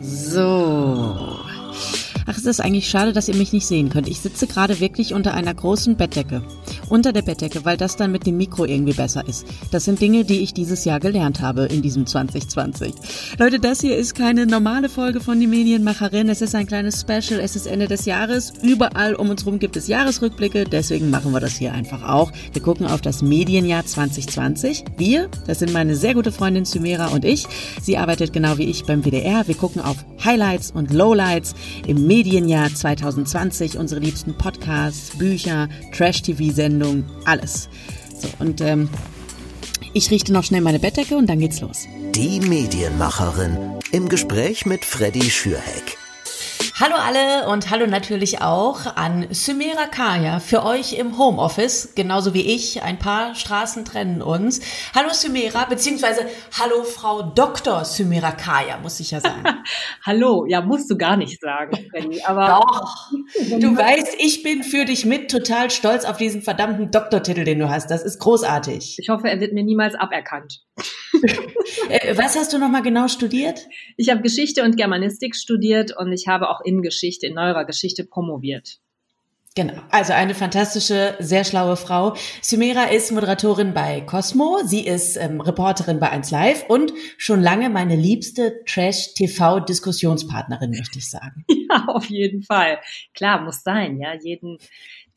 So. Ach, es ist eigentlich schade, dass ihr mich nicht sehen könnt. Ich sitze gerade wirklich unter einer großen Bettdecke. Unter der Bettdecke, weil das dann mit dem Mikro irgendwie besser ist. Das sind Dinge, die ich dieses Jahr gelernt habe in diesem 2020. Leute, das hier ist keine normale Folge von die Medienmacherin. Es ist ein kleines Special. Es ist Ende des Jahres. Überall um uns herum gibt es Jahresrückblicke. Deswegen machen wir das hier einfach auch. Wir gucken auf das Medienjahr 2020. Wir, das sind meine sehr gute Freundin Sumera und ich. Sie arbeitet genau wie ich beim WDR. Wir gucken auf Highlights und Lowlights im Medienjahr 2020, unsere liebsten Podcasts, Bücher, Trash-TV-Sendungen, alles. So, und ähm, ich richte noch schnell meine Bettdecke und dann geht's los. Die Medienmacherin im Gespräch mit Freddy Schürheck. Hallo alle und hallo natürlich auch an Sumera Kaya für euch im Homeoffice, genauso wie ich. Ein paar Straßen trennen uns. Hallo Sumera, beziehungsweise hallo Frau Dr. Sumera Kaya, muss ich ja sagen. hallo, ja, musst du gar nicht sagen, Freddy, aber. Doch, du weißt, ich bin für dich mit total stolz auf diesen verdammten Doktortitel, den du hast. Das ist großartig. Ich hoffe, er wird mir niemals aberkannt. Äh, was hast du nochmal genau studiert? Ich habe Geschichte und Germanistik studiert und ich habe auch in Geschichte, in neuerer Geschichte promoviert. Genau, also eine fantastische, sehr schlaue Frau. Sumera ist Moderatorin bei Cosmo, sie ist ähm, Reporterin bei 1 Live und schon lange meine liebste Trash-TV-Diskussionspartnerin, möchte ich sagen. Ja, auf jeden Fall. Klar, muss sein, ja. Jeden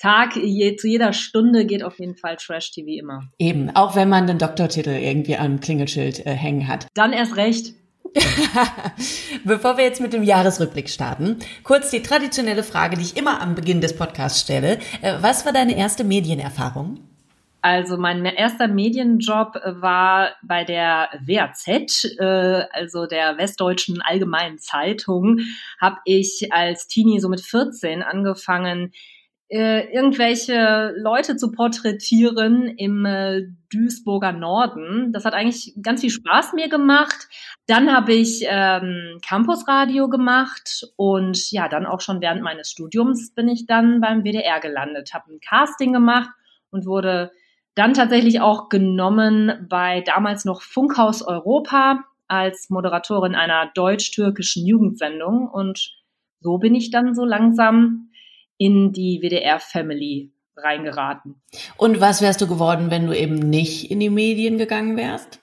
Tag, je, zu jeder Stunde geht auf jeden Fall Trash-TV immer. Eben, auch wenn man den Doktortitel irgendwie am Klingelschild äh, hängen hat. Dann erst recht. Bevor wir jetzt mit dem Jahresrückblick starten, kurz die traditionelle Frage, die ich immer am Beginn des Podcasts stelle. Äh, was war deine erste Medienerfahrung? Also mein erster Medienjob war bei der WAZ, äh, also der Westdeutschen Allgemeinen Zeitung, habe ich als Teenie so mit 14 angefangen, äh, irgendwelche Leute zu porträtieren im äh, Duisburger Norden. Das hat eigentlich ganz viel Spaß mir gemacht. Dann habe ich ähm, Campusradio gemacht und ja, dann auch schon während meines Studiums bin ich dann beim WDR gelandet, habe ein Casting gemacht und wurde dann tatsächlich auch genommen bei damals noch Funkhaus Europa als Moderatorin einer deutsch-türkischen Jugendsendung und so bin ich dann so langsam in die WDR-Family reingeraten. Und was wärst du geworden, wenn du eben nicht in die Medien gegangen wärst?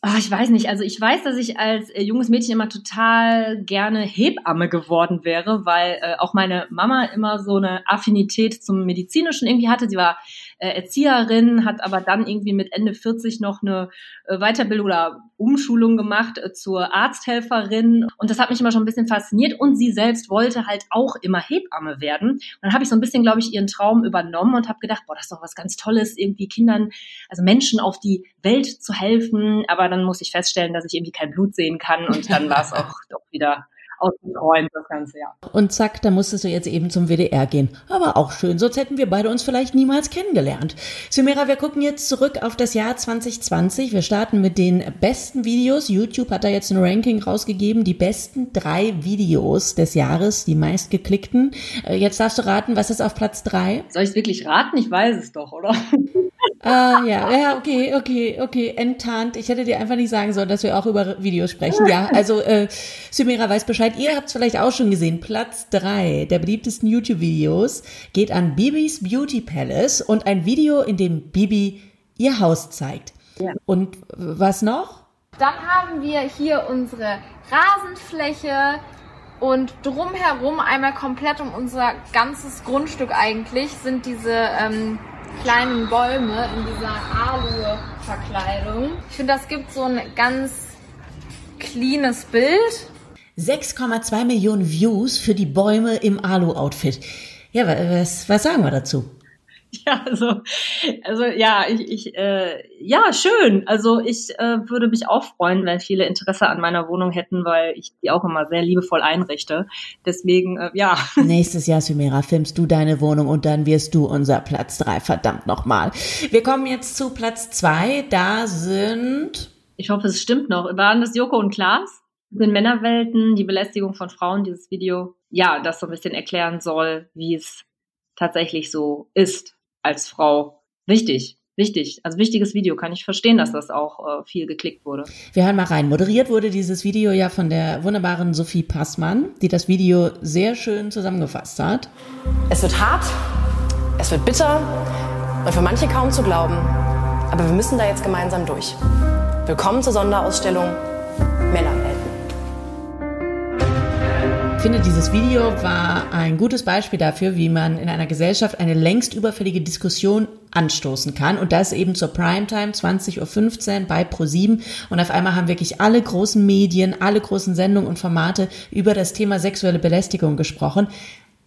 Ach, ich weiß nicht. Also ich weiß, dass ich als äh, junges Mädchen immer total gerne Hebamme geworden wäre, weil äh, auch meine Mama immer so eine Affinität zum Medizinischen irgendwie hatte. Sie war äh, Erzieherin, hat aber dann irgendwie mit Ende 40 noch eine äh, Weiterbildung oder Umschulung gemacht äh, zur Arzthelferin. Und das hat mich immer schon ein bisschen fasziniert. Und sie selbst wollte halt auch immer Hebamme werden. Und dann habe ich so ein bisschen, glaube ich, ihren Traum übernommen und habe gedacht, boah, das ist doch was ganz Tolles, irgendwie Kindern, also Menschen auf die Welt zu helfen. Aber dann musste ich feststellen, dass ich irgendwie kein Blut sehen kann und dann war es auch doch wieder ausgeträumt, das ganze Jahr. Und zack, da musstest du jetzt eben zum WDR gehen. Aber auch schön, sonst hätten wir beide uns vielleicht niemals kennengelernt. Sumera, wir gucken jetzt zurück auf das Jahr 2020. Wir starten mit den besten Videos. YouTube hat da jetzt ein Ranking rausgegeben, die besten drei Videos des Jahres, die meistgeklickten. Äh, jetzt darfst du raten, was ist auf Platz drei? Soll ich es wirklich raten? Ich weiß es doch, oder? Ah, ja, ja, okay, okay, okay, enttarnt. Ich hätte dir einfach nicht sagen sollen, dass wir auch über Videos sprechen. Ja, also äh, Sumera weiß Bescheid. Ihr habt es vielleicht auch schon gesehen. Platz drei der beliebtesten YouTube-Videos geht an Bibis Beauty Palace und ein Video, in dem Bibi ihr Haus zeigt. Ja. Und was noch? Dann haben wir hier unsere Rasenfläche und drumherum einmal komplett um unser ganzes Grundstück eigentlich sind diese ähm, kleinen Bäume in dieser Alu-Verkleidung. Ich finde, das gibt so ein ganz cleanes Bild. 6,2 Millionen Views für die Bäume im Alu-Outfit. Ja, was, was sagen wir dazu? Ja, also, also ja, ich, ich äh, ja, schön. Also ich äh, würde mich auch freuen, wenn viele Interesse an meiner Wohnung hätten, weil ich die auch immer sehr liebevoll einrichte. Deswegen, äh, ja. Nächstes Jahr, Sumera, filmst du deine Wohnung und dann wirst du unser Platz drei. Verdammt nochmal. Wir kommen jetzt zu Platz zwei. Da sind. Ich hoffe, es stimmt noch. Waren das Joko und Klaas? In Männerwelten, die Belästigung von Frauen, dieses Video. Ja, das so ein bisschen erklären soll, wie es tatsächlich so ist als Frau. Richtig. wichtig. Also wichtiges Video. Kann ich verstehen, dass das auch äh, viel geklickt wurde. Wir hören mal rein. Moderiert wurde dieses Video ja von der wunderbaren Sophie Passmann, die das Video sehr schön zusammengefasst hat. Es wird hart, es wird bitter und für manche kaum zu glauben. Aber wir müssen da jetzt gemeinsam durch. Willkommen zur Sonderausstellung Männerwelten. Ich finde, dieses Video war ein gutes Beispiel dafür, wie man in einer Gesellschaft eine längst überfällige Diskussion anstoßen kann. Und das eben zur Primetime, 20.15 Uhr bei Pro7. Und auf einmal haben wirklich alle großen Medien, alle großen Sendungen und Formate über das Thema sexuelle Belästigung gesprochen.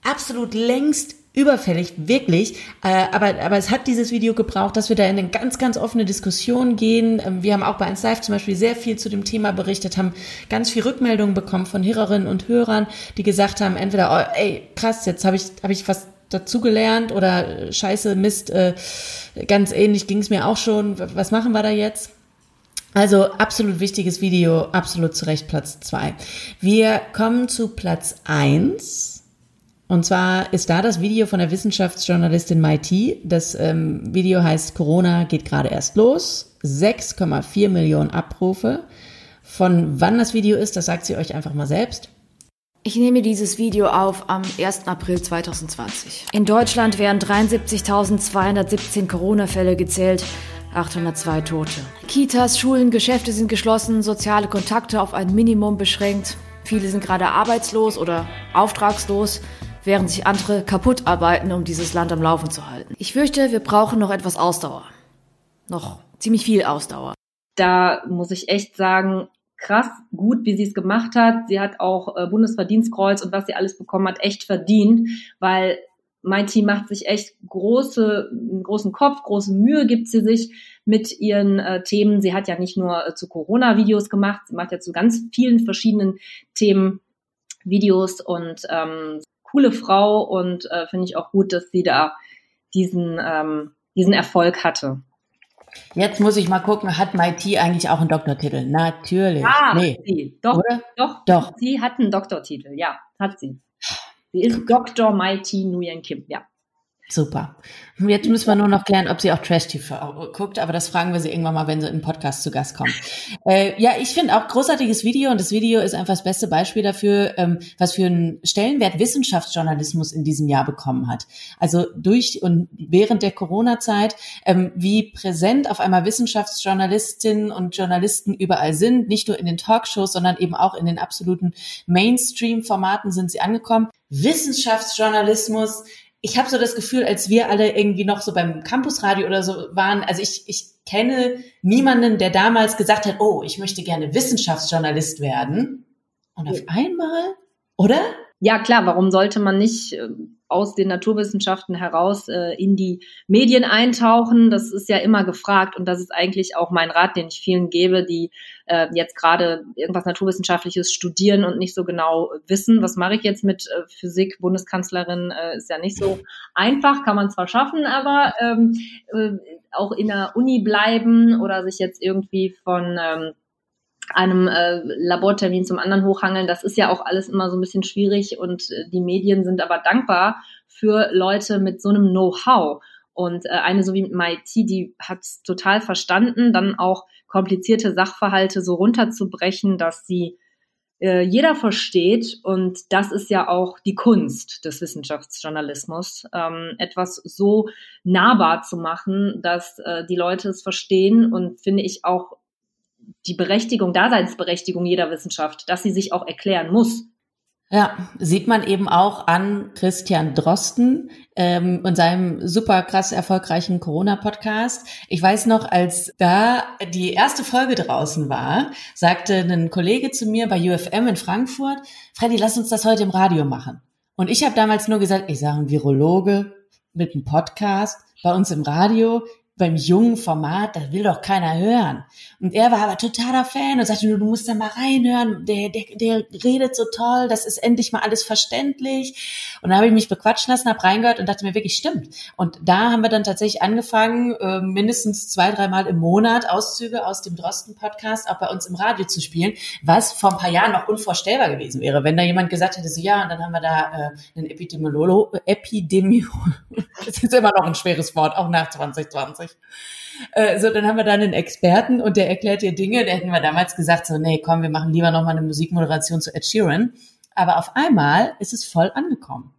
Absolut längst überfällig, wirklich. Äh, aber, aber es hat dieses Video gebraucht, dass wir da in eine ganz, ganz offene Diskussion gehen. Ähm, wir haben auch bei 1 Live zum Beispiel sehr viel zu dem Thema berichtet, haben ganz viel Rückmeldungen bekommen von Hörerinnen und Hörern, die gesagt haben, entweder, oh, ey, krass, jetzt habe ich, hab ich was dazugelernt oder äh, scheiße, Mist, äh, ganz ähnlich ging es mir auch schon. Was machen wir da jetzt? Also absolut wichtiges Video, absolut zu Recht Platz zwei. Wir kommen zu Platz eins. Und zwar ist da das Video von der Wissenschaftsjournalistin Mai T. Das ähm, Video heißt Corona geht gerade erst los. 6,4 Millionen Abrufe. Von wann das Video ist, das sagt sie euch einfach mal selbst. Ich nehme dieses Video auf am 1. April 2020. In Deutschland werden 73.217 Corona-Fälle gezählt, 802 Tote. Kitas, Schulen, Geschäfte sind geschlossen, soziale Kontakte auf ein Minimum beschränkt. Viele sind gerade arbeitslos oder auftragslos während sich andere kaputt arbeiten, um dieses Land am Laufen zu halten. Ich fürchte, wir brauchen noch etwas Ausdauer. Noch ziemlich viel Ausdauer. Da muss ich echt sagen, krass gut, wie sie es gemacht hat. Sie hat auch äh, Bundesverdienstkreuz und was sie alles bekommen hat, echt verdient, weil mein Team macht sich echt große, großen Kopf, große Mühe gibt sie sich mit ihren äh, Themen. Sie hat ja nicht nur äh, zu Corona Videos gemacht, sie macht ja zu ganz vielen verschiedenen Themen Videos und ähm, coole Frau und äh, finde ich auch gut, dass sie da diesen, ähm, diesen Erfolg hatte. Jetzt muss ich mal gucken, hat MIT eigentlich auch einen Doktortitel? Natürlich. Ah, nee. sie. Doch, Oder? doch, doch. Sie hat einen Doktortitel, ja, hat sie. Sie ist Dr. Mighty Nguyen Kim, ja. Super. Jetzt müssen wir nur noch klären, ob sie auch Trash-TV guckt, aber das fragen wir sie irgendwann mal, wenn sie im Podcast zu Gast kommt. Äh, ja, ich finde auch großartiges Video und das Video ist einfach das beste Beispiel dafür, ähm, was für einen Stellenwert Wissenschaftsjournalismus in diesem Jahr bekommen hat. Also durch und während der Corona-Zeit, ähm, wie präsent auf einmal Wissenschaftsjournalistinnen und Journalisten überall sind, nicht nur in den Talkshows, sondern eben auch in den absoluten Mainstream-Formaten sind sie angekommen. Wissenschaftsjournalismus ich habe so das Gefühl, als wir alle irgendwie noch so beim Campusradio oder so waren, also ich, ich kenne niemanden, der damals gesagt hat, oh, ich möchte gerne Wissenschaftsjournalist werden. Und auf einmal, oder? Ja, klar, warum sollte man nicht ähm, aus den Naturwissenschaften heraus äh, in die Medien eintauchen. Das ist ja immer gefragt und das ist eigentlich auch mein Rat, den ich vielen gebe, die äh, jetzt gerade irgendwas Naturwissenschaftliches studieren und nicht so genau wissen, was mache ich jetzt mit äh, Physik, Bundeskanzlerin, äh, ist ja nicht so einfach, kann man zwar schaffen, aber ähm, äh, auch in der Uni bleiben oder sich jetzt irgendwie von ähm, einem äh, Labortermin zum anderen hochhangeln. Das ist ja auch alles immer so ein bisschen schwierig und äh, die Medien sind aber dankbar für Leute mit so einem Know-how. Und äh, eine so wie mit die hat total verstanden, dann auch komplizierte Sachverhalte so runterzubrechen, dass sie äh, jeder versteht. Und das ist ja auch die Kunst des Wissenschaftsjournalismus, ähm, etwas so nahbar zu machen, dass äh, die Leute es verstehen und finde ich auch die Berechtigung, Daseinsberechtigung jeder Wissenschaft, dass sie sich auch erklären muss. Ja, sieht man eben auch an Christian Drosten ähm, und seinem super krass erfolgreichen Corona-Podcast. Ich weiß noch, als da die erste Folge draußen war, sagte ein Kollege zu mir bei UFM in Frankfurt, Freddy, lass uns das heute im Radio machen. Und ich habe damals nur gesagt, ich sage ein Virologe mit einem Podcast bei uns im Radio beim jungen Format, das will doch keiner hören. Und er war aber totaler Fan und sagte, du musst da mal reinhören, der, der, der redet so toll, das ist endlich mal alles verständlich. Und da habe ich mich bequatschen lassen, habe reingehört und dachte mir wirklich, stimmt. Und da haben wir dann tatsächlich angefangen, äh, mindestens zwei, dreimal im Monat Auszüge aus dem Drosten-Podcast auch bei uns im Radio zu spielen, was vor ein paar Jahren noch unvorstellbar gewesen wäre, wenn da jemand gesagt hätte, so ja, und dann haben wir da äh, einen Epidemiolo Epidemiolo, das ist immer noch ein schweres Wort, auch nach 2020 Äh, so, dann haben wir da einen Experten und der erklärt dir Dinge. Da hätten wir damals gesagt, so, nee, komm, wir machen lieber nochmal eine Musikmoderation zu Ed Sheeran. Aber auf einmal ist es voll angekommen.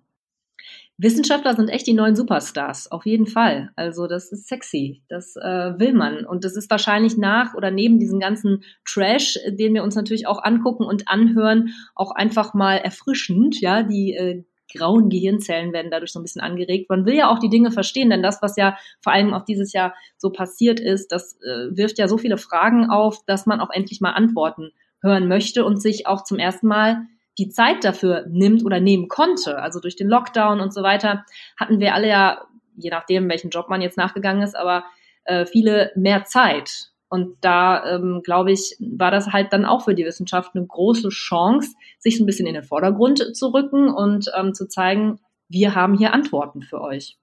Wissenschaftler sind echt die neuen Superstars, auf jeden Fall. Also das ist sexy, das äh, will man. Und das ist wahrscheinlich nach oder neben diesem ganzen Trash, den wir uns natürlich auch angucken und anhören, auch einfach mal erfrischend. Ja, die äh, grauen Gehirnzellen werden dadurch so ein bisschen angeregt. Man will ja auch die Dinge verstehen, denn das, was ja vor allem auch dieses Jahr so passiert ist, das äh, wirft ja so viele Fragen auf, dass man auch endlich mal Antworten hören möchte und sich auch zum ersten Mal die Zeit dafür nimmt oder nehmen konnte. Also durch den Lockdown und so weiter hatten wir alle ja, je nachdem, welchen Job man jetzt nachgegangen ist, aber äh, viele mehr Zeit. Und da, ähm, glaube ich, war das halt dann auch für die Wissenschaft eine große Chance, sich so ein bisschen in den Vordergrund zu rücken und ähm, zu zeigen, wir haben hier Antworten für euch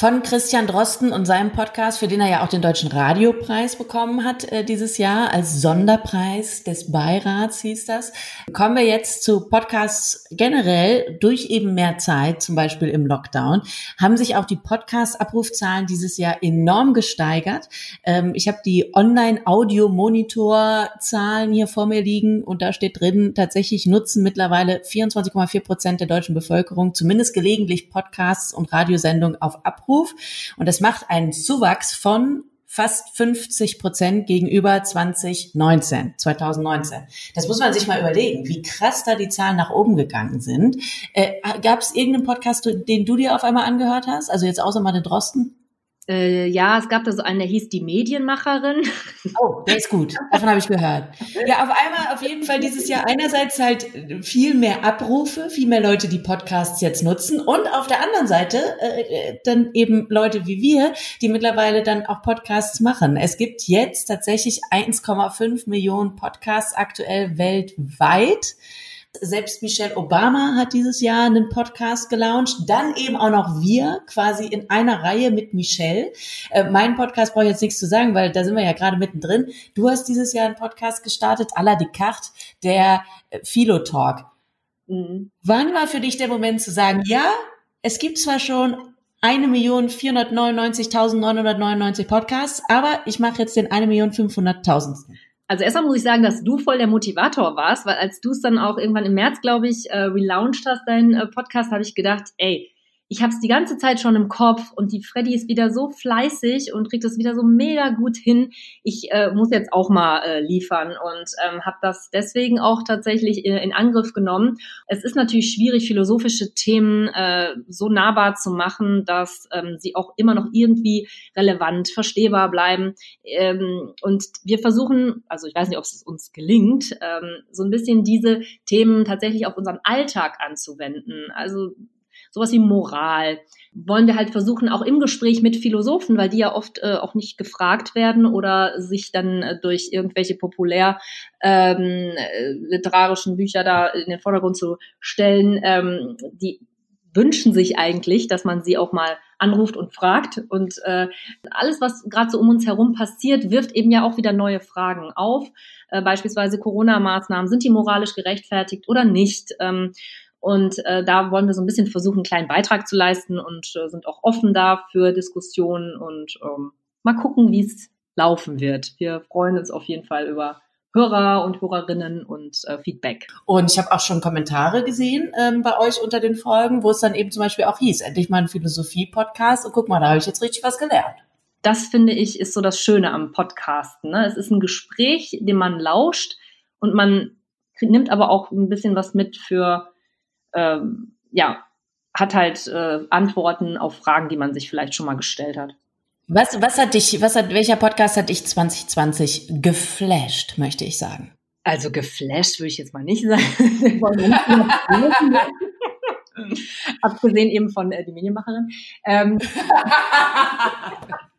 von Christian Drosten und seinem Podcast, für den er ja auch den Deutschen Radiopreis bekommen hat äh, dieses Jahr als Sonderpreis des Beirats hieß das. Kommen wir jetzt zu Podcasts generell durch eben mehr Zeit, zum Beispiel im Lockdown, haben sich auch die Podcast-Abrufzahlen dieses Jahr enorm gesteigert. Ähm, ich habe die Online-Audio-Monitor-Zahlen hier vor mir liegen und da steht drin, tatsächlich nutzen mittlerweile 24,4 Prozent der deutschen Bevölkerung zumindest gelegentlich Podcasts und Radiosendungen auf Abruf. Abruf. Und das macht einen Zuwachs von fast 50 Prozent gegenüber 2019, 2019. Das muss man sich mal überlegen, wie krass da die Zahlen nach oben gegangen sind. Äh, Gab es irgendeinen Podcast, den du dir auf einmal angehört hast? Also jetzt außer mal den Drosten? Äh, ja, es gab da so einen, der hieß die Medienmacherin. Oh, der ist gut. Davon habe ich gehört. Ja, auf einmal auf jeden Fall dieses Jahr einerseits halt viel mehr Abrufe, viel mehr Leute, die Podcasts jetzt nutzen und auf der anderen Seite äh, dann eben Leute wie wir, die mittlerweile dann auch Podcasts machen. Es gibt jetzt tatsächlich 1,5 Millionen Podcasts aktuell weltweit. Selbst Michelle Obama hat dieses Jahr einen Podcast gelauncht. Dann eben auch noch wir, quasi in einer Reihe mit Michelle. Äh, mein Podcast brauche ich jetzt nichts zu sagen, weil da sind wir ja gerade mittendrin. Du hast dieses Jahr einen Podcast gestartet, à la Descartes, der äh, Philo Talk. Mhm. Wann war für dich der Moment zu sagen, ja, es gibt zwar schon 1.499.999 Podcasts, aber ich mache jetzt den 1.500.000. Also erstmal muss ich sagen, dass du voll der Motivator warst, weil als du es dann auch irgendwann im März, glaube ich, äh, relaunched hast, deinen äh, Podcast, habe ich gedacht, ey, ich habe es die ganze Zeit schon im Kopf und die Freddy ist wieder so fleißig und kriegt es wieder so mega gut hin. Ich äh, muss jetzt auch mal äh, liefern und ähm, habe das deswegen auch tatsächlich in, in, Angriff genommen. Es ist natürlich schwierig, philosophische Themen äh, so nahbar zu machen, dass ähm, sie auch immer noch irgendwie relevant, verstehbar bleiben. Ähm, und wir versuchen, also ich weiß nicht, ob es uns gelingt, ähm, so ein bisschen diese Themen tatsächlich auf unseren Alltag anzuwenden. Also sowas wie Moral. Wollen wir halt versuchen, auch im Gespräch mit Philosophen, weil die ja oft äh, auch nicht gefragt werden oder sich dann äh, durch irgendwelche populär ähm, äh, literarischen Bücher da in den Vordergrund zu stellen, ähm, die wünschen sich eigentlich, dass man sie auch mal anruft und fragt. Und äh, alles, was gerade so um uns herum passiert, wirft eben ja auch wieder neue Fragen auf. Äh, beispielsweise Corona-Maßnahmen, sind die moralisch gerechtfertigt oder nicht? Ähm, und äh, da wollen wir so ein bisschen versuchen, einen kleinen Beitrag zu leisten und äh, sind auch offen da für Diskussionen und ähm, mal gucken, wie es laufen wird. Wir freuen uns auf jeden Fall über Hörer und Hörerinnen und äh, Feedback. Und ich habe auch schon Kommentare gesehen ähm, bei euch unter den Folgen, wo es dann eben zum Beispiel auch hieß, endlich mal ein Philosophie-Podcast und guck mal, da habe ich jetzt richtig was gelernt. Das finde ich ist so das Schöne am Podcasten. Ne? Es ist ein Gespräch, dem man lauscht und man nimmt aber auch ein bisschen was mit für ähm, ja, hat halt äh, Antworten auf Fragen, die man sich vielleicht schon mal gestellt hat. Was, was hat dich, was hat, welcher Podcast hat dich 2020 geflasht, möchte ich sagen? Also geflasht würde ich jetzt mal nicht sagen. Abgesehen eben von äh, die Medienmacherin. Ähm,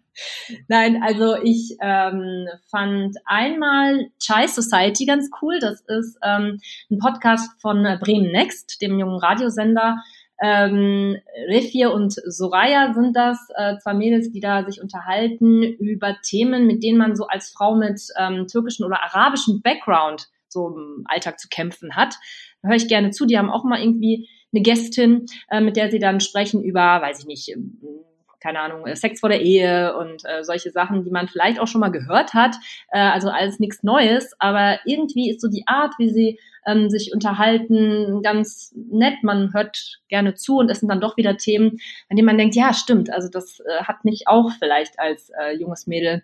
Nein, also ich ähm, fand einmal Chai Society ganz cool. Das ist ähm, ein Podcast von Bremen Next, dem jungen Radiosender. Ähm, Refir und Soraya sind das, äh, zwei Mädels, die da sich unterhalten über Themen, mit denen man so als Frau mit ähm, türkischen oder arabischem Background so im Alltag zu kämpfen hat. Da höre ich gerne zu. Die haben auch mal irgendwie eine Gästin, äh, mit der sie dann sprechen über, weiß ich nicht, keine Ahnung, äh, Sex vor der Ehe und äh, solche Sachen, die man vielleicht auch schon mal gehört hat. Äh, also alles nichts Neues, aber irgendwie ist so die Art, wie sie ähm, sich unterhalten, ganz nett. Man hört gerne zu und es sind dann doch wieder Themen, an denen man denkt, ja, stimmt, also das äh, hat mich auch vielleicht als äh, junges Mädel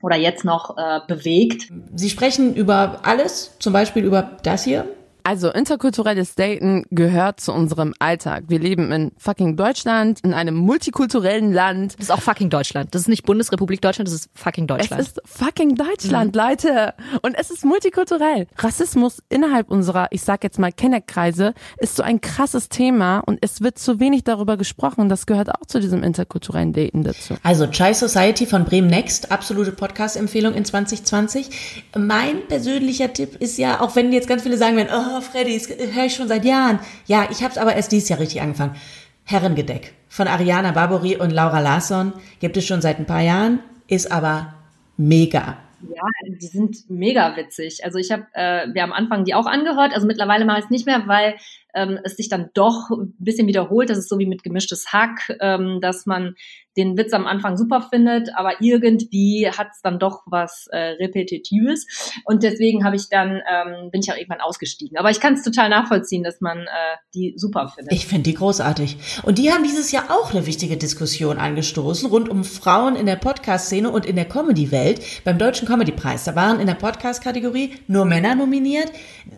oder jetzt noch äh, bewegt. Sie sprechen über alles, zum Beispiel über das hier, also interkulturelles Daten gehört zu unserem Alltag. Wir leben in fucking Deutschland, in einem multikulturellen Land. Das ist auch fucking Deutschland. Das ist nicht Bundesrepublik Deutschland, das ist fucking Deutschland. Es ist fucking Deutschland, mhm. Leute. Und es ist multikulturell. Rassismus innerhalb unserer, ich sag jetzt mal Kennerkreise, ist so ein krasses Thema und es wird zu wenig darüber gesprochen. Das gehört auch zu diesem interkulturellen Daten dazu. Also Chai Society von Bremen Next, absolute Podcast-Empfehlung in 2020. Mein persönlicher Tipp ist ja, auch wenn jetzt ganz viele sagen werden, oh, Freddy, das höre ich schon seit Jahren. Ja, ich habe es aber erst dieses Jahr richtig angefangen. Herrengedeck von Ariana Barbori und Laura Larsson gibt es schon seit ein paar Jahren, ist aber mega. Ja, die sind mega witzig. Also ich habe, äh, wir am Anfang die auch angehört. Also mittlerweile mache ich es nicht mehr, weil ähm, es sich dann doch ein bisschen wiederholt. Das ist so wie mit gemischtes Hack, ähm, dass man den Witz am Anfang super findet, aber irgendwie hat es dann doch was äh, Repetitives. Und deswegen habe ich dann, ähm, bin ich auch irgendwann ausgestiegen. Aber ich kann es total nachvollziehen, dass man äh, die super findet. Ich finde die großartig. Und die haben dieses Jahr auch eine wichtige Diskussion angestoßen rund um Frauen in der Podcast-Szene und in der Comedy-Welt beim Deutschen Comedy-Preis. Da waren in der Podcast-Kategorie nur Männer nominiert.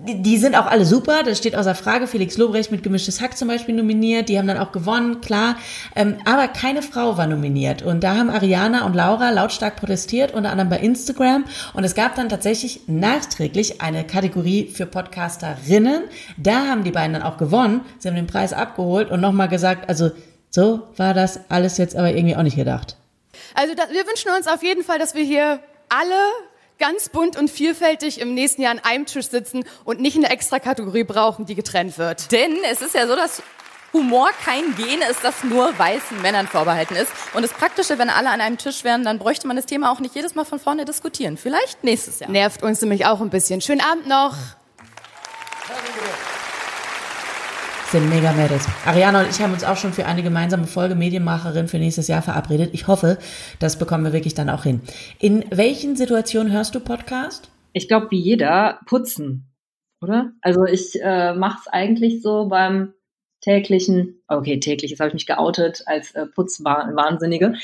Die, die sind auch alle super. Das steht außer Frage. Felix Lobrecht mit Gemischtes Hack zum Beispiel nominiert. Die haben dann auch gewonnen, klar. Ähm, aber keine Frau war nominiert. Und da haben Ariana und Laura lautstark protestiert, unter anderem bei Instagram. Und es gab dann tatsächlich nachträglich eine Kategorie für Podcasterinnen. Da haben die beiden dann auch gewonnen. Sie haben den Preis abgeholt und nochmal gesagt, also so war das alles jetzt aber irgendwie auch nicht gedacht. Also da, wir wünschen uns auf jeden Fall, dass wir hier alle ganz bunt und vielfältig im nächsten Jahr an einem Tisch sitzen und nicht eine extra Kategorie brauchen, die getrennt wird. Denn es ist ja so, dass Humor kein Gen ist, das nur weißen Männern vorbehalten ist. Und das Praktische, wenn alle an einem Tisch wären, dann bräuchte man das Thema auch nicht jedes Mal von vorne diskutieren. Vielleicht nächstes Jahr. Nervt uns nämlich auch ein bisschen. Schönen Abend noch. Sind mega Mädels. Ariana und ich haben uns auch schon für eine gemeinsame Folge Medienmacherin für nächstes Jahr verabredet. Ich hoffe, das bekommen wir wirklich dann auch hin. In welchen Situationen hörst du Podcast? Ich glaube, wie jeder, putzen, oder? Also ich äh, mache es eigentlich so beim täglichen, okay, täglich, jetzt habe ich mich geoutet als äh, Putzwahnsinnige,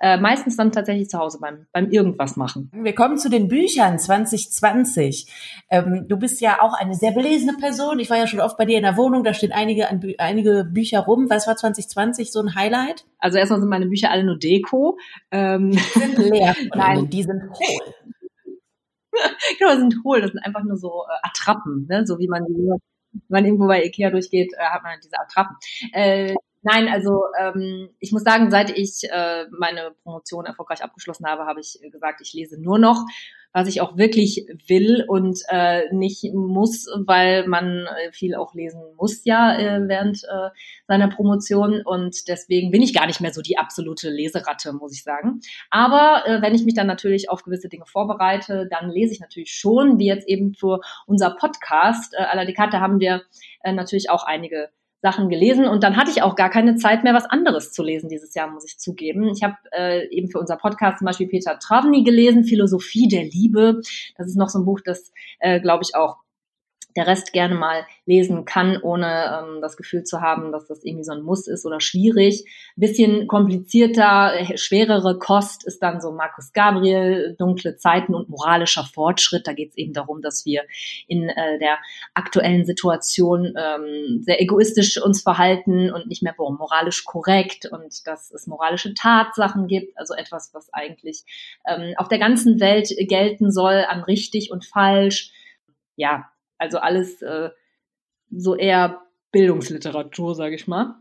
äh, meistens dann tatsächlich zu Hause beim, beim irgendwas machen. Wir kommen zu den Büchern 2020. Ähm, du bist ja auch eine sehr belesene Person. Ich war ja schon oft bei dir in der Wohnung, da stehen einige, einige Bücher rum. Was war 2020 so ein Highlight? Also erstmal sind meine Bücher alle nur Deko. Ähm, die sind leer. Nein, die sind hohl. genau, die sind hohl. Das sind einfach nur so äh, Attrappen, ne? so wie man wenn man irgendwo bei Ikea durchgeht, äh, hat man diese Attrappen. Äh, nein, also ähm, ich muss sagen, seit ich äh, meine Promotion erfolgreich abgeschlossen habe, habe ich gesagt, ich lese nur noch was ich auch wirklich will und äh, nicht muss, weil man äh, viel auch lesen muss ja äh, während äh, seiner Promotion und deswegen bin ich gar nicht mehr so die absolute Leseratte, muss ich sagen. Aber äh, wenn ich mich dann natürlich auf gewisse Dinge vorbereite, dann lese ich natürlich schon, wie jetzt eben für unser Podcast. Äh, à la Dekate haben wir äh, natürlich auch einige Sachen gelesen und dann hatte ich auch gar keine Zeit mehr, was anderes zu lesen dieses Jahr, muss ich zugeben. Ich habe äh, eben für unser Podcast zum Beispiel Peter Travny gelesen, Philosophie der Liebe. Das ist noch so ein Buch, das, äh, glaube ich, auch der Rest gerne mal lesen kann, ohne ähm, das Gefühl zu haben, dass das irgendwie so ein Muss ist oder schwierig. bisschen komplizierter, äh, schwerere Kost ist dann so Markus Gabriel, Dunkle Zeiten und moralischer Fortschritt. Da geht es eben darum, dass wir in äh, der aktuellen Situation ähm, sehr egoistisch uns verhalten und nicht mehr moralisch korrekt und dass es moralische Tatsachen gibt, also etwas, was eigentlich ähm, auf der ganzen Welt gelten soll an richtig und falsch. Ja, also alles äh, so eher Bildungsliteratur, sage ich mal.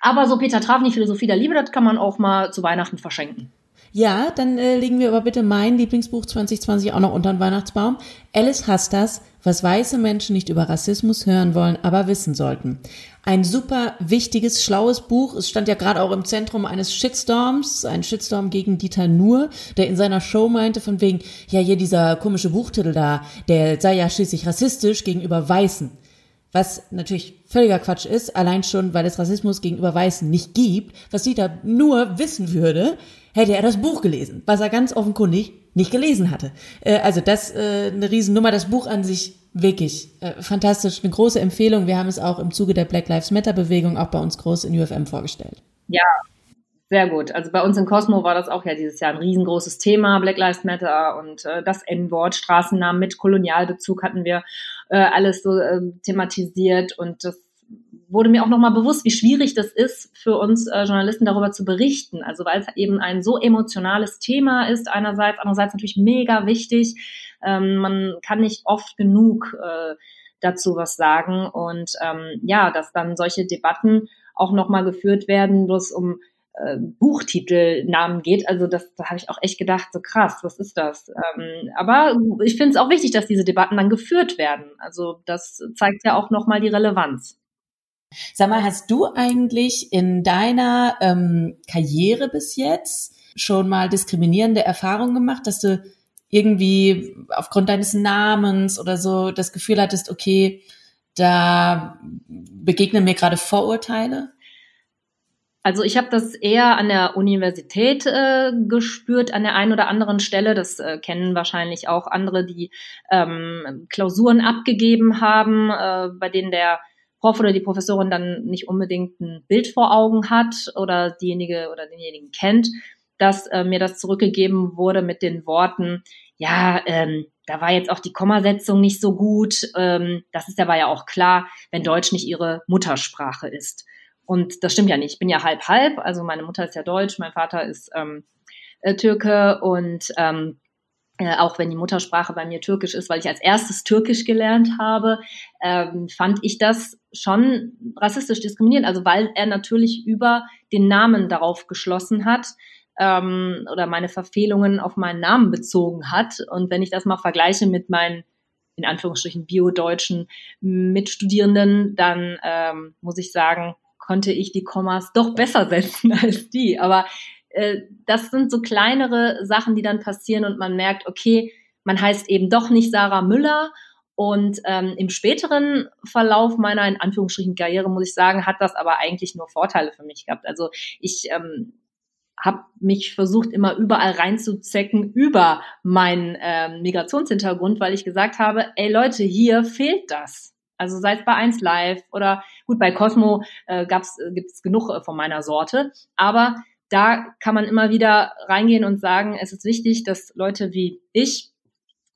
Aber so Peter Travny, Philosophie der Liebe, das kann man auch mal zu Weihnachten verschenken. Ja, dann äh, legen wir aber bitte mein Lieblingsbuch 2020 auch noch unter den Weihnachtsbaum. Alice hasst das, was weiße Menschen nicht über Rassismus hören wollen, aber wissen sollten. Ein super wichtiges, schlaues Buch. Es stand ja gerade auch im Zentrum eines Shitstorms, ein Shitstorm gegen Dieter Nuhr, der in seiner Show meinte von wegen, ja hier dieser komische Buchtitel da, der sei ja schließlich rassistisch gegenüber Weißen. Was natürlich völliger Quatsch ist, allein schon, weil es Rassismus gegenüber Weißen nicht gibt, was Dieter nur wissen würde, hätte er das Buch gelesen, was er ganz offenkundig nicht gelesen hatte. Äh, also das äh, eine Riesennummer, das Buch an sich wirklich äh, fantastisch, eine große Empfehlung. Wir haben es auch im Zuge der Black Lives Matter Bewegung auch bei uns groß in UFM vorgestellt. Ja, sehr gut. Also bei uns in Cosmo war das auch ja dieses Jahr ein riesengroßes Thema, Black Lives Matter und äh, das N-Wort, Straßennamen mit Kolonialbezug hatten wir äh, alles so äh, thematisiert und das wurde mir auch nochmal bewusst, wie schwierig das ist für uns äh, Journalisten darüber zu berichten. Also weil es eben ein so emotionales Thema ist einerseits, andererseits natürlich mega wichtig. Ähm, man kann nicht oft genug äh, dazu was sagen und ähm, ja, dass dann solche Debatten auch nochmal geführt werden, bloß um äh, Buchtitelnamen geht. Also das, da habe ich auch echt gedacht, so krass, was ist das? Ähm, aber ich finde es auch wichtig, dass diese Debatten dann geführt werden. Also das zeigt ja auch nochmal die Relevanz. Sag mal, hast du eigentlich in deiner ähm, Karriere bis jetzt schon mal diskriminierende Erfahrungen gemacht, dass du irgendwie aufgrund deines Namens oder so das Gefühl hattest, okay, da begegnen mir gerade Vorurteile? Also ich habe das eher an der Universität äh, gespürt, an der einen oder anderen Stelle. Das äh, kennen wahrscheinlich auch andere, die ähm, Klausuren abgegeben haben, äh, bei denen der Prof oder die Professorin dann nicht unbedingt ein Bild vor Augen hat oder diejenige oder denjenigen kennt, dass äh, mir das zurückgegeben wurde mit den Worten, ja, ähm, da war jetzt auch die Kommasetzung nicht so gut. Ähm, das ist aber ja auch klar, wenn Deutsch nicht ihre Muttersprache ist. Und das stimmt ja nicht. Ich bin ja halb halb. Also meine Mutter ist ja Deutsch, mein Vater ist ähm, äh, Türke und ähm, äh, auch wenn die Muttersprache bei mir Türkisch ist, weil ich als erstes Türkisch gelernt habe, ähm, fand ich das schon rassistisch diskriminierend. Also weil er natürlich über den Namen darauf geschlossen hat ähm, oder meine Verfehlungen auf meinen Namen bezogen hat. Und wenn ich das mal vergleiche mit meinen in Anführungsstrichen bio-deutschen Mitstudierenden, dann ähm, muss ich sagen, konnte ich die Kommas doch besser setzen als die. Aber äh, das sind so kleinere Sachen, die dann passieren und man merkt, okay, man heißt eben doch nicht Sarah Müller. Und ähm, im späteren Verlauf meiner in Anführungsstrichen Karriere, muss ich sagen, hat das aber eigentlich nur Vorteile für mich gehabt. Also ich ähm, habe mich versucht, immer überall reinzuzecken über meinen ähm, Migrationshintergrund, weil ich gesagt habe, ey Leute, hier fehlt das. Also sei es bei 1 Live oder gut, bei Cosmo äh, äh, gibt es genug äh, von meiner Sorte. Aber da kann man immer wieder reingehen und sagen, es ist wichtig, dass Leute wie ich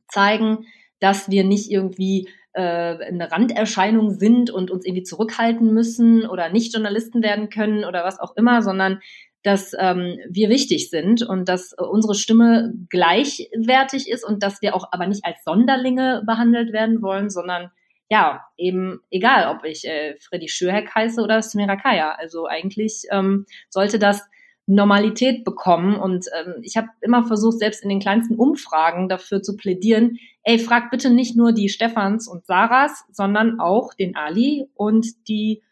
zeigen, dass wir nicht irgendwie äh, eine Randerscheinung sind und uns irgendwie zurückhalten müssen oder nicht Journalisten werden können oder was auch immer, sondern dass ähm, wir wichtig sind und dass unsere Stimme gleichwertig ist und dass wir auch aber nicht als Sonderlinge behandelt werden wollen, sondern ja, eben egal, ob ich äh, Freddy Schürheck heiße oder Samira Kaya. Also eigentlich ähm, sollte das Normalität bekommen. Und ähm, ich habe immer versucht, selbst in den kleinsten Umfragen dafür zu plädieren, ey, frag bitte nicht nur die Stefans und Sarahs, sondern auch den Ali und die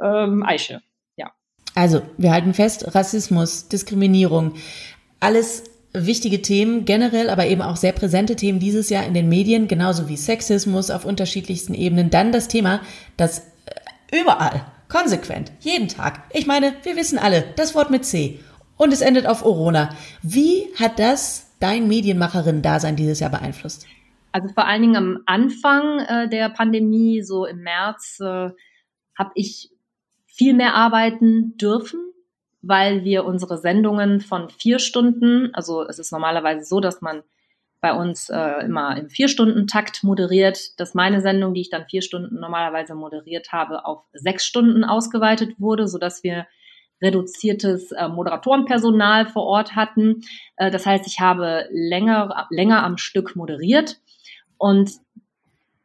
ähm, Aische. Ja. Also, wir halten fest, Rassismus, Diskriminierung, alles wichtige Themen generell, aber eben auch sehr präsente Themen dieses Jahr in den Medien, genauso wie Sexismus auf unterschiedlichsten Ebenen. Dann das Thema, das äh, überall, konsequent, jeden Tag. Ich meine, wir wissen alle, das Wort mit C. Und es endet auf Orona. Wie hat das dein Medienmacherin-Dasein dieses Jahr beeinflusst? Also vor allen Dingen am Anfang äh, der Pandemie, so im März, äh, habe ich viel mehr arbeiten dürfen weil wir unsere Sendungen von vier Stunden, also es ist normalerweise so, dass man bei uns äh, immer im Vier-Stunden-Takt moderiert, dass meine Sendung, die ich dann vier Stunden normalerweise moderiert habe, auf sechs Stunden ausgeweitet wurde, sodass wir reduziertes äh, Moderatorenpersonal vor Ort hatten. Äh, das heißt, ich habe länger, länger am Stück moderiert und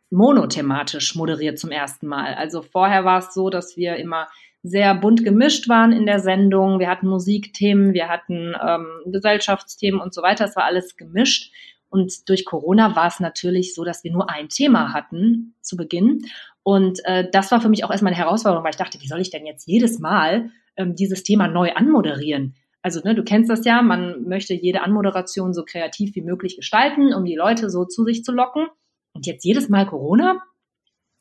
monothematisch moderiert zum ersten Mal. Also vorher war es so, dass wir immer sehr bunt gemischt waren in der Sendung. Wir hatten Musikthemen, wir hatten ähm, Gesellschaftsthemen und so weiter. Es war alles gemischt. Und durch Corona war es natürlich so, dass wir nur ein Thema hatten zu Beginn. Und äh, das war für mich auch erstmal eine Herausforderung, weil ich dachte, wie soll ich denn jetzt jedes Mal ähm, dieses Thema neu anmoderieren? Also ne, du kennst das ja, man möchte jede Anmoderation so kreativ wie möglich gestalten, um die Leute so zu sich zu locken. Und jetzt jedes Mal Corona?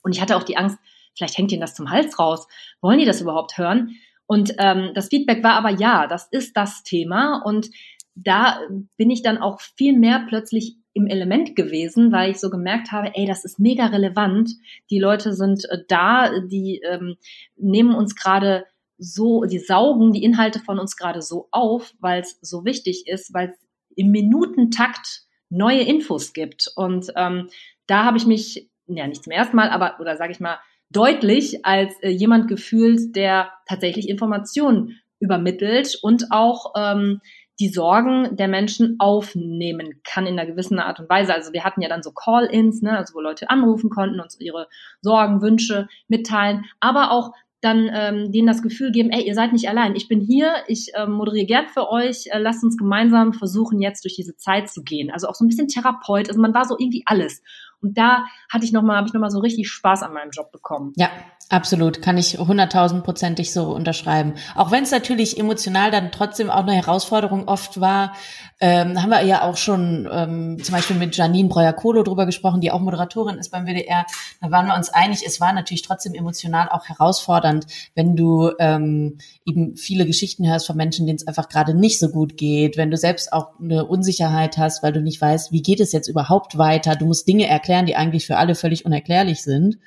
Und ich hatte auch die Angst, vielleicht hängt ihnen das zum Hals raus. Wollen die das überhaupt hören? Und ähm, das Feedback war aber ja, das ist das Thema. Und da bin ich dann auch viel mehr plötzlich im Element gewesen, weil ich so gemerkt habe, ey, das ist mega relevant. Die Leute sind äh, da, die ähm, nehmen uns gerade so, die saugen die Inhalte von uns gerade so auf, weil es so wichtig ist, weil es im Minutentakt neue Infos gibt. Und ähm, da habe ich mich, ja nicht zum ersten Mal, aber oder sage ich mal deutlich als äh, jemand gefühlt, der tatsächlich Informationen übermittelt und auch ähm, die Sorgen der Menschen aufnehmen kann in einer gewissen Art und Weise. Also wir hatten ja dann so Call-ins, ne, also wo Leute anrufen konnten, uns ihre Sorgen, Wünsche mitteilen, aber auch dann ähm, denen das Gefühl geben, ey, ihr seid nicht allein. Ich bin hier, ich äh, moderiere gern für euch, äh, lasst uns gemeinsam versuchen, jetzt durch diese Zeit zu gehen. Also auch so ein bisschen Therapeut, also man war so irgendwie alles. Und da hatte ich nochmal, habe ich nochmal so richtig Spaß an meinem Job bekommen. Ja, absolut. Kann ich hunderttausendprozentig so unterschreiben. Auch wenn es natürlich emotional dann trotzdem auch eine Herausforderung oft war, ähm, haben wir ja auch schon ähm, zum Beispiel mit Janine Breuer-Kohlo drüber gesprochen, die auch Moderatorin ist beim WDR. Da waren wir uns einig, es war natürlich trotzdem emotional auch herausfordernd, wenn du ähm, eben viele Geschichten hörst von Menschen, denen es einfach gerade nicht so gut geht, wenn du selbst auch eine Unsicherheit hast, weil du nicht weißt, wie geht es jetzt überhaupt weiter. Du musst Dinge erklären erklären, die eigentlich für alle völlig unerklärlich sind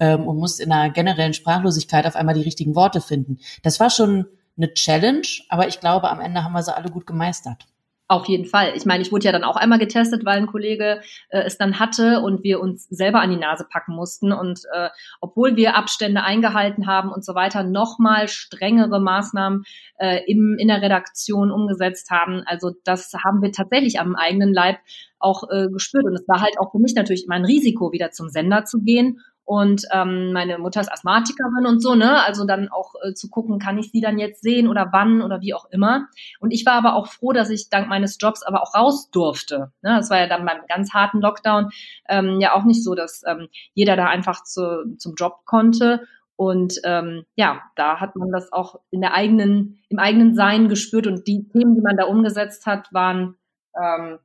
ähm, und musst in einer generellen Sprachlosigkeit auf einmal die richtigen Worte finden. Das war schon eine Challenge, aber ich glaube, am Ende haben wir sie alle gut gemeistert. Auf jeden Fall. Ich meine, ich wurde ja dann auch einmal getestet, weil ein Kollege äh, es dann hatte und wir uns selber an die Nase packen mussten. Und äh, obwohl wir Abstände eingehalten haben und so weiter, nochmal strengere Maßnahmen äh, im, in der Redaktion umgesetzt haben. Also das haben wir tatsächlich am eigenen Leib auch äh, gespürt. Und es war halt auch für mich natürlich immer ein Risiko, wieder zum Sender zu gehen und ähm, meine Mutter ist Asthmatikerin und so, ne? Also dann auch äh, zu gucken, kann ich sie dann jetzt sehen oder wann oder wie auch immer. Und ich war aber auch froh, dass ich dank meines Jobs aber auch raus durfte. Ne? Das war ja dann beim ganz harten Lockdown ähm, ja auch nicht so, dass ähm, jeder da einfach zu, zum Job konnte. Und ähm, ja, da hat man das auch in der eigenen, im eigenen Sein gespürt und die Themen, die man da umgesetzt hat, waren ähm,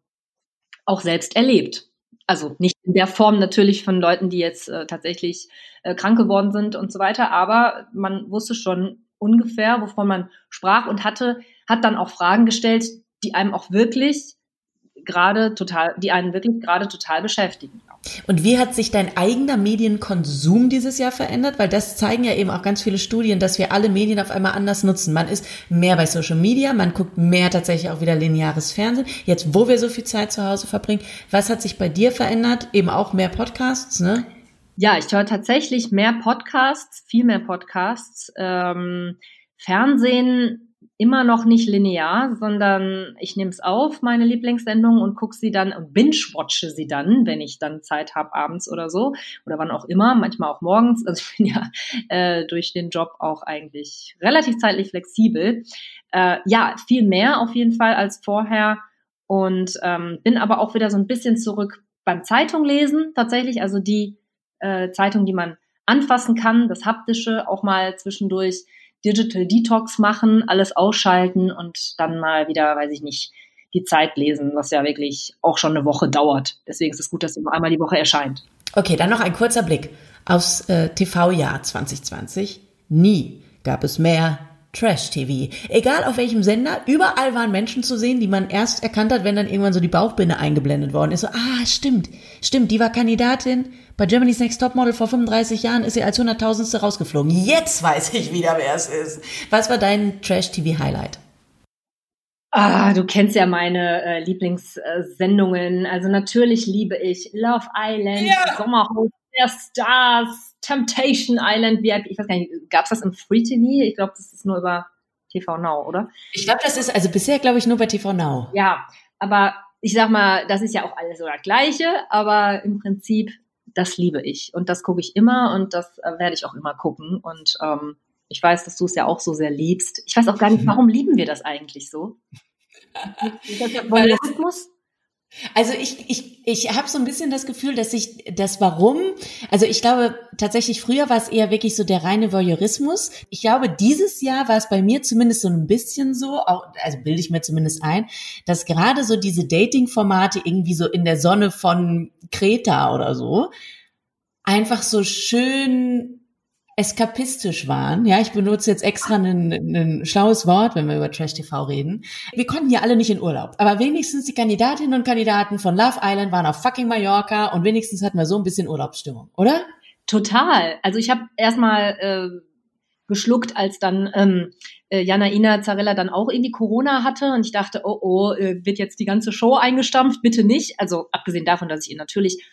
auch selbst erlebt. Also nicht in der Form natürlich von Leuten, die jetzt äh, tatsächlich äh, krank geworden sind und so weiter, aber man wusste schon ungefähr, wovon man sprach und hatte, hat dann auch Fragen gestellt, die einem auch wirklich gerade total, die einen wirklich gerade total beschäftigen. Und wie hat sich dein eigener Medienkonsum dieses Jahr verändert? Weil das zeigen ja eben auch ganz viele Studien, dass wir alle Medien auf einmal anders nutzen. Man ist mehr bei Social Media, man guckt mehr tatsächlich auch wieder lineares Fernsehen. Jetzt, wo wir so viel Zeit zu Hause verbringen, was hat sich bei dir verändert? Eben auch mehr Podcasts, ne? Ja, ich höre tatsächlich mehr Podcasts, viel mehr Podcasts. Ähm, Fernsehen immer noch nicht linear, sondern ich nehme es auf, meine Lieblingssendung, und gucke sie dann und binge-watche sie dann, wenn ich dann Zeit habe, abends oder so, oder wann auch immer, manchmal auch morgens. Also ich bin ja äh, durch den Job auch eigentlich relativ zeitlich flexibel. Äh, ja, viel mehr auf jeden Fall als vorher und ähm, bin aber auch wieder so ein bisschen zurück beim Zeitung lesen, tatsächlich, also die äh, Zeitung, die man anfassen kann, das haptische, auch mal zwischendurch Digital Detox machen, alles ausschalten und dann mal wieder, weiß ich nicht, die Zeit lesen, was ja wirklich auch schon eine Woche dauert. Deswegen ist es gut, dass immer einmal die Woche erscheint. Okay, dann noch ein kurzer Blick aufs äh, TV-Jahr 2020. Nie gab es mehr Trash-TV. Egal auf welchem Sender, überall waren Menschen zu sehen, die man erst erkannt hat, wenn dann irgendwann so die Bauchbinde eingeblendet worden ist. So, ah, stimmt, stimmt, die war Kandidatin bei Germany's Next Topmodel vor 35 Jahren ist sie als Hunderttausendste rausgeflogen. Jetzt weiß ich wieder, wer es ist. Was war dein Trash-TV-Highlight? Ah, du kennst ja meine äh, Lieblingssendungen. Also natürlich liebe ich Love Island, ja. Sommerhaus der Stars, Temptation Island. Wie, ich weiß gar nicht, gab es das im Free TV? Ich glaube, das ist nur über TV Now, oder? Ich glaube, das ist also bisher, glaube ich, nur bei TV Now. Ja, aber ich sag mal, das ist ja auch alles so das Gleiche, aber im Prinzip das liebe ich und das gucke ich immer und das äh, werde ich auch immer gucken und ähm, ich weiß, dass du es ja auch so sehr liebst. Ich weiß auch gar nicht, warum lieben wir das eigentlich so? Ist das der Voyeurismus? Also ich, ich, ich habe so ein bisschen das Gefühl, dass ich das Warum, also ich glaube tatsächlich früher war es eher wirklich so der reine Voyeurismus. Ich glaube, dieses Jahr war es bei mir zumindest so ein bisschen so, auch, also bilde ich mir zumindest ein, dass gerade so diese Dating-Formate irgendwie so in der Sonne von Kreta oder so, einfach so schön eskapistisch waren. Ja, ich benutze jetzt extra ein, schlaues Wort, wenn wir über Trash TV reden. Wir konnten ja alle nicht in Urlaub, aber wenigstens die Kandidatinnen und Kandidaten von Love Island waren auf fucking Mallorca und wenigstens hatten wir so ein bisschen Urlaubsstimmung, oder? Total. Also ich habe erstmal äh, geschluckt, als dann ähm, äh, Janaina Zarella dann auch irgendwie Corona hatte und ich dachte, oh oh, äh, wird jetzt die ganze Show eingestampft? Bitte nicht. Also abgesehen davon, dass ich ihr natürlich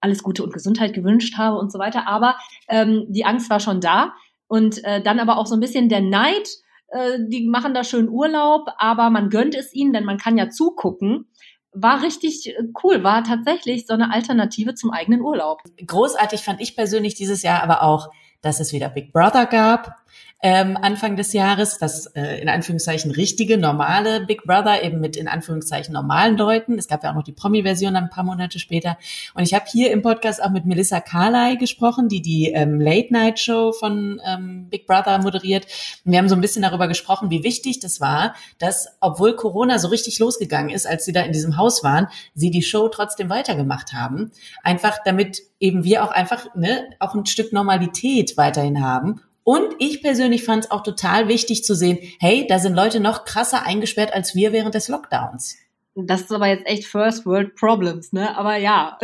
alles Gute und Gesundheit gewünscht habe und so weiter. Aber ähm, die Angst war schon da. Und äh, dann aber auch so ein bisschen der Neid. Äh, die machen da schön Urlaub, aber man gönnt es ihnen, denn man kann ja zugucken. War richtig äh, cool, war tatsächlich so eine Alternative zum eigenen Urlaub. Großartig fand ich persönlich dieses Jahr aber auch, dass es wieder Big Brother gab ähm, Anfang des Jahres, das äh, in Anführungszeichen richtige, normale Big Brother, eben mit in Anführungszeichen normalen Leuten. Es gab ja auch noch die Promi-Version ein paar Monate später. Und ich habe hier im Podcast auch mit Melissa Carley gesprochen, die die ähm, Late-Night-Show von ähm, Big Brother moderiert. Und wir haben so ein bisschen darüber gesprochen, wie wichtig das war, dass, obwohl Corona so richtig losgegangen ist, als sie da in diesem Haus waren, sie die Show trotzdem weitergemacht haben. Einfach damit eben wir auch einfach ne, auch ein Stück Normalität weiterhin haben und ich persönlich fand es auch total wichtig zu sehen, hey, da sind Leute noch krasser eingesperrt als wir während des Lockdowns. Das ist aber jetzt echt First World Problems, ne? Aber ja.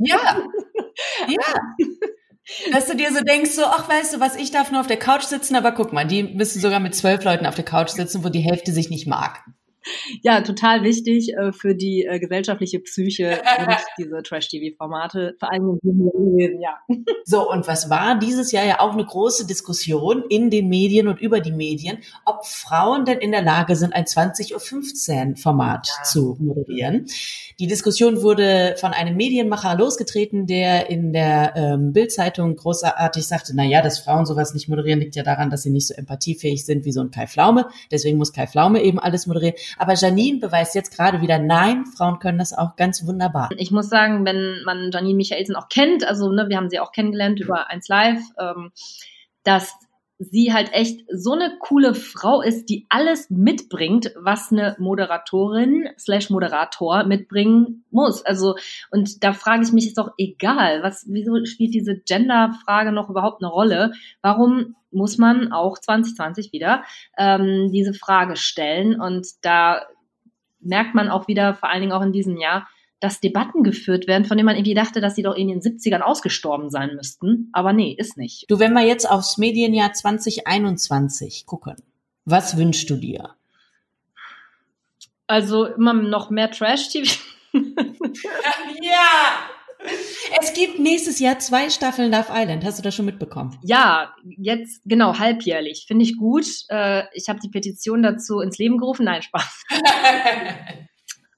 Ja. Ja. Dass du dir so denkst, so, ach, weißt du was, ich darf nur auf der Couch sitzen, aber guck mal, die müssen sogar mit zwölf Leuten auf der Couch sitzen, wo die Hälfte sich nicht mag. Ja, total wichtig äh, für die äh, gesellschaftliche Psyche diese Trash-TV-Formate, vor allem gewesen, ja. So, und was war dieses Jahr ja auch eine große Diskussion in den Medien und über die Medien, ob Frauen denn in der Lage sind, ein 20.15 Uhr Format ja. zu moderieren. Die Diskussion wurde von einem Medienmacher losgetreten, der in der ähm, Bildzeitung großartig sagte, na ja, dass Frauen sowas nicht moderieren, liegt ja daran, dass sie nicht so empathiefähig sind wie so ein Kai Flaume. Deswegen muss Kai Flaume eben alles moderieren. Aber Janine beweist jetzt gerade wieder, nein, Frauen können das auch ganz wunderbar. Ich muss sagen, wenn man Janine Michaelsen auch kennt, also ne, wir haben sie auch kennengelernt über 1 Live, ähm, dass sie halt echt so eine coole Frau ist, die alles mitbringt, was eine Moderatorin slash Moderator mitbringen muss. Also, und da frage ich mich, ist doch egal, was, wieso spielt diese Gender-Frage noch überhaupt eine Rolle? Warum muss man auch 2020 wieder ähm, diese Frage stellen? Und da merkt man auch wieder, vor allen Dingen auch in diesem Jahr, dass Debatten geführt werden, von denen man irgendwie dachte, dass sie doch in den 70ern ausgestorben sein müssten. Aber nee, ist nicht. Du, wenn wir jetzt aufs Medienjahr 2021 gucken, was wünschst du dir? Also immer noch mehr Trash-TV. ja! Es gibt nächstes Jahr zwei Staffeln Love Island. Hast du das schon mitbekommen? Ja, jetzt genau halbjährlich. Finde ich gut. Äh, ich habe die Petition dazu ins Leben gerufen. Nein, Spaß.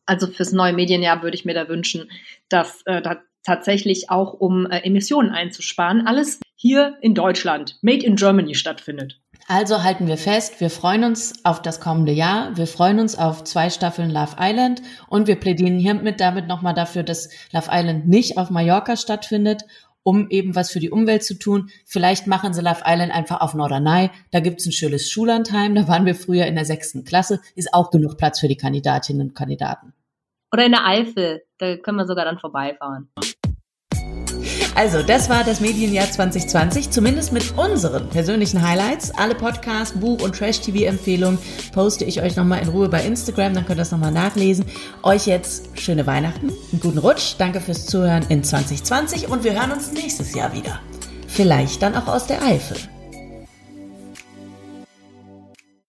Also fürs neue Medienjahr würde ich mir da wünschen, dass äh, da tatsächlich auch um äh, Emissionen einzusparen, alles hier in Deutschland, Made in Germany stattfindet. Also halten wir fest, wir freuen uns auf das kommende Jahr, wir freuen uns auf zwei Staffeln Love Island. Und wir plädieren hiermit damit nochmal dafür, dass Love Island nicht auf Mallorca stattfindet um eben was für die Umwelt zu tun. Vielleicht machen sie Love Island einfach auf Norderney. Da gibt's ein schönes Schullandheim. Da waren wir früher in der sechsten Klasse. Ist auch genug Platz für die Kandidatinnen und Kandidaten. Oder in der Eifel. Da können wir sogar dann vorbeifahren. Also, das war das Medienjahr 2020, zumindest mit unseren persönlichen Highlights. Alle Podcasts, Buch- und Trash-TV-Empfehlungen poste ich euch nochmal in Ruhe bei Instagram, dann könnt ihr das nochmal nachlesen. Euch jetzt schöne Weihnachten, einen guten Rutsch, danke fürs Zuhören in 2020 und wir hören uns nächstes Jahr wieder. Vielleicht dann auch aus der Eifel.